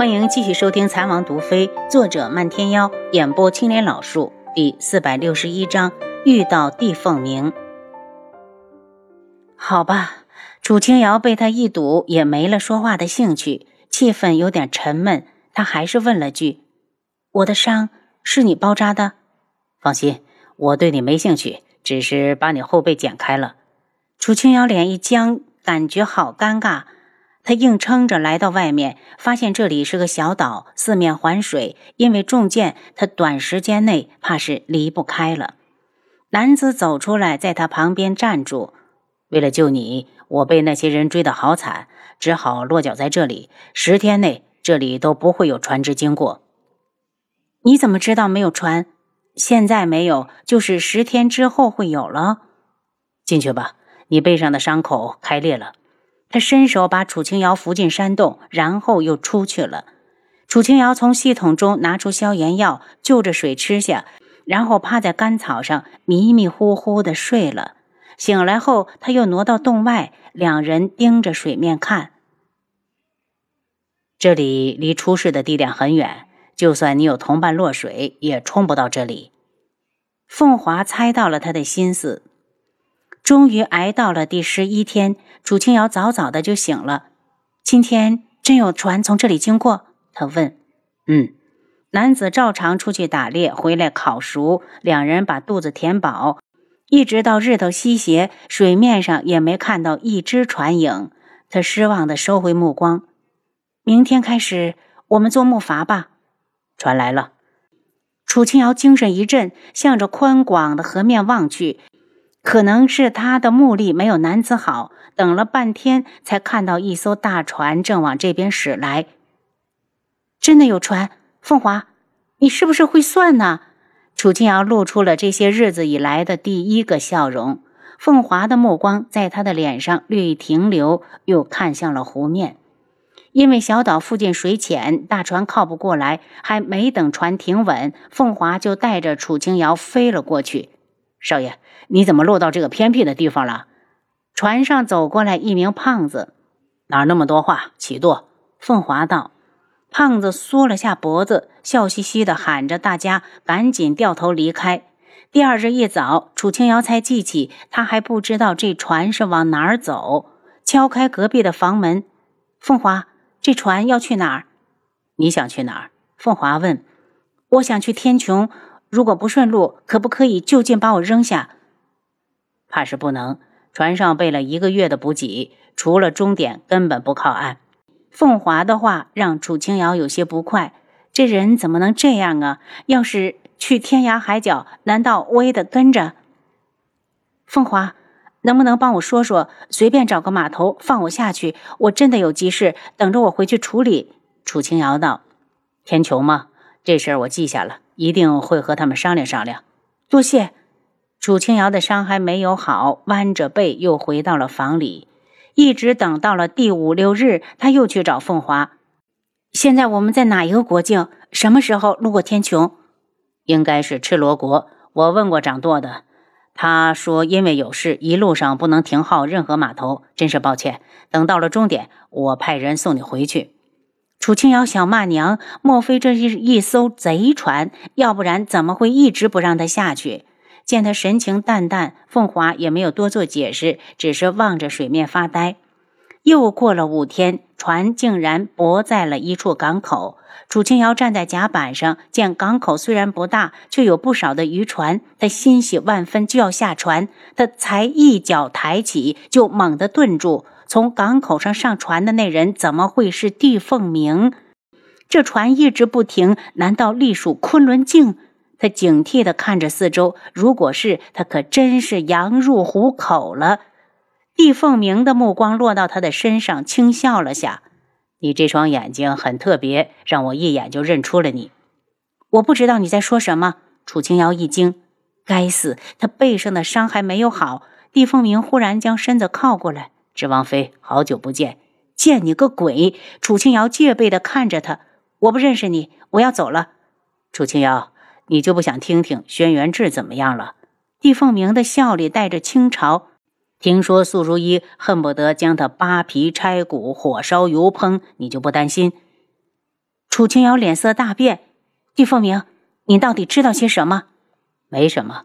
欢迎继续收听《残王毒妃》，作者漫天妖，演播青莲老树，第四百六十一章遇到帝凤鸣。好吧，楚清瑶被他一堵，也没了说话的兴趣，气氛有点沉闷。他还是问了句：“我的伤是你包扎的？”放心，我对你没兴趣，只是把你后背剪开了。楚清瑶脸一僵，感觉好尴尬。他硬撑着来到外面，发现这里是个小岛，四面环水。因为中箭，他短时间内怕是离不开了。男子走出来，在他旁边站住。为了救你，我被那些人追得好惨，只好落脚在这里。十天内，这里都不会有船只经过。你怎么知道没有船？现在没有，就是十天之后会有了。进去吧，你背上的伤口开裂了。他伸手把楚清瑶扶进山洞，然后又出去了。楚清瑶从系统中拿出消炎药，就着水吃下，然后趴在干草上迷迷糊糊的睡了。醒来后，他又挪到洞外，两人盯着水面看。这里离出事的地点很远，就算你有同伴落水，也冲不到这里。凤华猜到了他的心思。终于挨到了第十一天，楚清瑶早早的就醒了。今天真有船从这里经过？他问。嗯，男子照常出去打猎，回来烤熟，两人把肚子填饱，一直到日头西斜，水面上也没看到一只船影。他失望的收回目光。明天开始，我们做木筏吧。船来了。楚清瑶精神一振，向着宽广的河面望去。可能是他的目力没有男子好，等了半天才看到一艘大船正往这边驶来。真的有船，凤华，你是不是会算呢？楚清瑶露出了这些日子以来的第一个笑容。凤华的目光在他的脸上略一停留，又看向了湖面。因为小岛附近水浅，大船靠不过来，还没等船停稳，凤华就带着楚清瑶飞了过去。少爷，你怎么落到这个偏僻的地方了？船上走过来一名胖子，哪那么多话？起舵。凤华道。胖子缩了下脖子，笑嘻嘻的喊着大家赶紧掉头离开。第二日一早，楚清瑶才记起，他还不知道这船是往哪儿走。敲开隔壁的房门，凤华，这船要去哪儿？你想去哪儿？凤华问。我想去天穹。如果不顺路，可不可以就近把我扔下？怕是不能。船上备了一个月的补给，除了终点，根本不靠岸。凤华的话让楚清瑶有些不快。这人怎么能这样啊？要是去天涯海角，难道我也得跟着？凤华，能不能帮我说说？随便找个码头放我下去。我真的有急事，等着我回去处理。楚清瑶道：“天穹吗？这事儿我记下了。”一定会和他们商量商量。多谢。楚清瑶的伤还没有好，弯着背又回到了房里，一直等到了第五六日，他又去找凤华。现在我们在哪一个国境？什么时候路过天穹？应该是赤罗国。我问过掌舵的，他说因为有事，一路上不能停靠任何码头。真是抱歉。等到了终点，我派人送你回去。楚清瑶想骂娘，莫非这是一艘贼船？要不然怎么会一直不让他下去？见他神情淡淡，凤华也没有多做解释，只是望着水面发呆。又过了五天，船竟然泊在了一处港口。楚清瑶站在甲板上，见港口虽然不大，却有不少的渔船。他欣喜万分，就要下船。他才一脚抬起，就猛地顿住。从港口上上船的那人怎么会是帝凤鸣？这船一直不停，难道隶属昆仑镜？他警惕地看着四周，如果是他，可真是羊入虎口了。帝凤鸣的目光落到他的身上，轻笑了下：“你这双眼睛很特别，让我一眼就认出了你。”我不知道你在说什么。楚清瑶一惊，该死，他背上的伤还没有好。帝凤鸣忽然将身子靠过来。是王妃，好久不见！见你个鬼！楚清瑶戒备的看着他，我不认识你，我要走了。楚清瑶，你就不想听听轩辕志怎么样了？帝凤鸣的笑里带着轻嘲。听说素如一恨不得将他扒皮拆骨，火烧油烹，你就不担心？楚清瑶脸色大变：“帝凤鸣，你到底知道些什么？”“没什么。”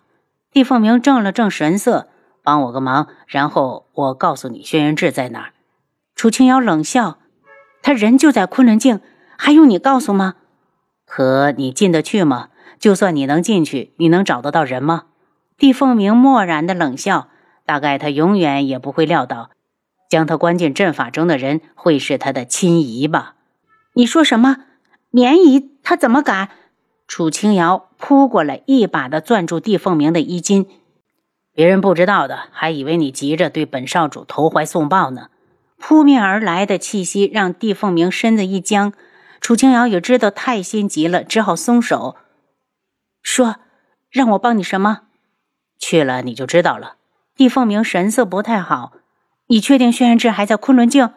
帝凤鸣正了正神色：“帮我个忙，然后我告诉你轩辕志在哪儿。”楚清瑶冷笑：“他人就在昆仑镜，还用你告诉吗？可你进得去吗？就算你能进去，你能找得到人吗？”帝凤鸣漠然的冷笑：“大概他永远也不会料到，将他关进阵法中的人会是他的亲姨吧？”你说什么？绵姨他怎么敢？楚清瑶扑过来，一把的攥住帝凤鸣的衣襟。别人不知道的，还以为你急着对本少主投怀送抱呢。扑面而来的气息让帝凤鸣身子一僵，楚清瑶也知道太心急了，只好松手，说：“让我帮你什么？去了你就知道了。”帝凤鸣神色不太好，你确定轩辕志还在昆仑镜？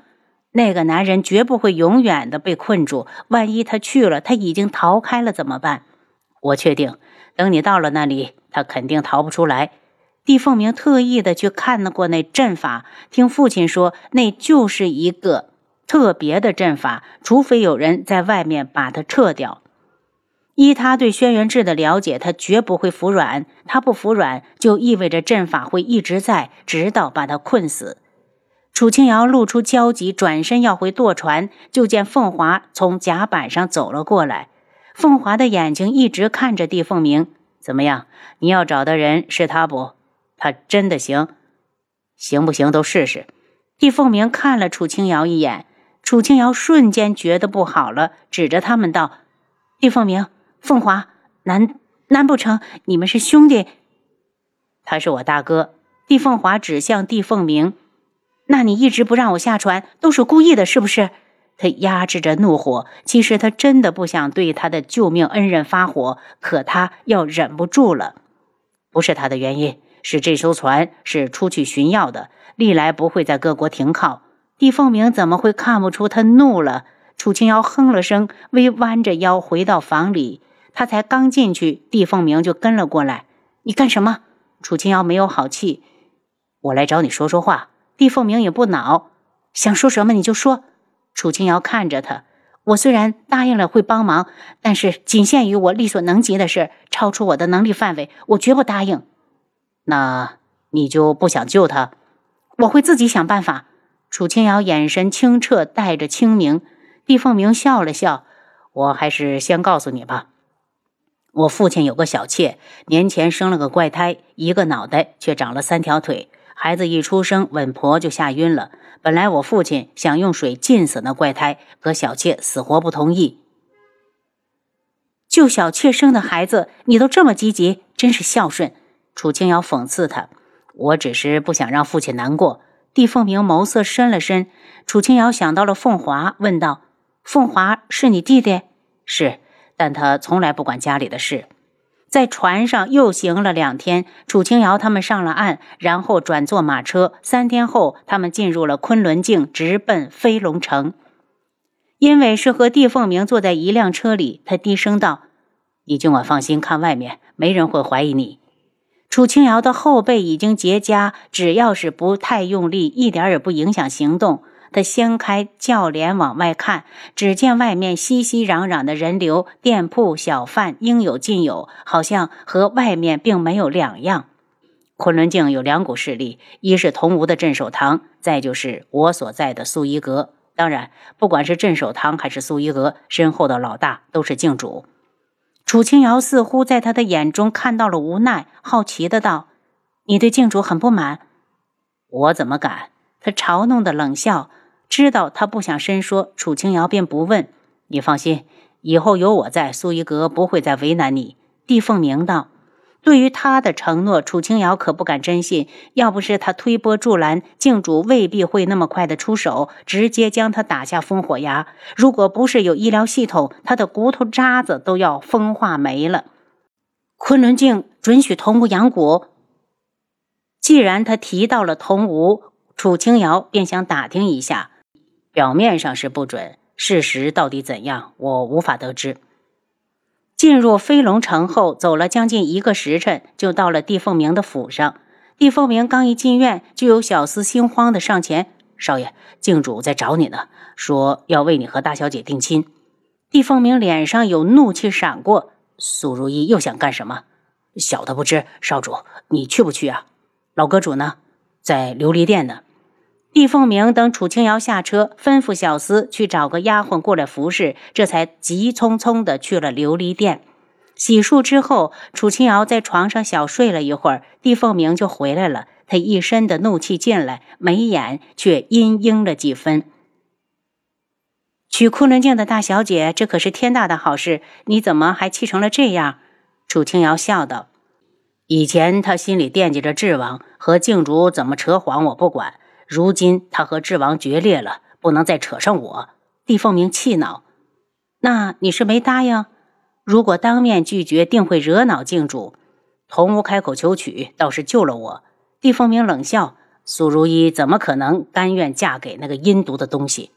那个男人绝不会永远的被困住，万一他去了，他已经逃开了怎么办？我确定，等你到了那里，他肯定逃不出来。帝凤鸣特意的去看过那阵法，听父亲说，那就是一个特别的阵法，除非有人在外面把它撤掉。依他对轩辕志的了解，他绝不会服软。他不服软，就意味着阵法会一直在，直到把他困死。楚清瑶露出焦急，转身要回舵船，就见凤华从甲板上走了过来。凤华的眼睛一直看着帝凤鸣，怎么样？你要找的人是他不？他真的行，行不行都试试。帝凤鸣看了楚清瑶一眼，楚清瑶瞬间觉得不好了，指着他们道：“帝凤鸣、凤华，难难不成你们是兄弟？”他是我大哥。帝凤华指向帝凤鸣：“那你一直不让我下船，都是故意的，是不是？”他压制着怒火，其实他真的不想对他的救命恩人发火，可他要忍不住了。不是他的原因。是这艘船是出去寻药的，历来不会在各国停靠。帝凤鸣怎么会看不出他怒了？楚清瑶哼了声，微弯着腰回到房里。他才刚进去，帝凤鸣就跟了过来。你干什么？楚清瑶没有好气。我来找你说说话。帝凤鸣也不恼，想说什么你就说。楚清瑶看着他，我虽然答应了会帮忙，但是仅限于我力所能及的事，超出我的能力范围，我绝不答应。那你就不想救他？我会自己想办法。楚清瑶眼神清澈，带着清明。毕凤鸣笑了笑：“我还是先告诉你吧。我父亲有个小妾，年前生了个怪胎，一个脑袋却长了三条腿。孩子一出生，稳婆就吓晕了。本来我父亲想用水浸死那怪胎，可小妾死活不同意。救小妾生的孩子，你都这么积极，真是孝顺。”楚清瑶讽刺他：“我只是不想让父亲难过。”帝凤鸣眸色深了深。楚清瑶想到了凤华，问道：“凤华是你弟弟？”“是，但他从来不管家里的事。”在船上又行了两天，楚清瑶他们上了岸，然后转坐马车。三天后，他们进入了昆仑镜，直奔飞龙城。因为是和帝凤鸣坐在一辆车里，他低声道：“你尽管放心，看外面没人会怀疑你。”楚清瑶的后背已经结痂，只要是不太用力，一点也不影响行动。他掀开轿帘往外看，只见外面熙熙攘攘的人流，店铺小贩应有尽有，好像和外面并没有两样。昆仑镜有两股势力，一是桐吴的镇守堂，再就是我所在的素衣阁。当然，不管是镇守堂还是素衣阁，身后的老大都是镜主。楚清瑶似乎在他的眼中看到了无奈，好奇的道：“你对镜主很不满？”我怎么敢？他嘲弄的冷笑，知道他不想深说，楚清瑶便不问。你放心，以后有我在，苏一格不会再为难你。”帝凤鸣道。对于他的承诺，楚清瑶可不敢真信。要不是他推波助澜，镜主未必会那么快的出手，直接将他打下烽火崖。如果不是有医疗系统，他的骨头渣子都要风化没了。昆仑镜准许童吴养蛊。既然他提到了童吴，楚清瑶便想打听一下。表面上是不准，事实到底怎样，我无法得知。进入飞龙城后，走了将近一个时辰，就到了帝凤鸣的府上。帝凤鸣刚一进院，就有小厮心慌的上前：“少爷，镜主在找你呢，说要为你和大小姐定亲。”帝凤鸣脸上有怒气闪过，苏如意又想干什么？小的不知，少主，你去不去啊？老阁主呢？在琉璃殿呢。帝凤鸣等楚清瑶下车，吩咐小厮去找个丫鬟过来服侍，这才急匆匆的去了琉璃殿。洗漱之后，楚清瑶在床上小睡了一会儿，帝凤鸣就回来了。他一身的怒气进来，眉眼却阴阴了几分。娶昆仑镜的大小姐，这可是天大的好事，你怎么还气成了这样？楚清瑶笑道：“以前他心里惦记着智王和静竹怎么扯谎，我不管。如今他和智王决裂了，不能再扯上我。”帝凤鸣气恼：“那你是没答应？如果当面拒绝，定会惹恼镜主。同屋开口求娶，倒是救了我。”帝凤鸣冷笑：“苏如意怎么可能甘愿嫁给那个阴毒的东西？”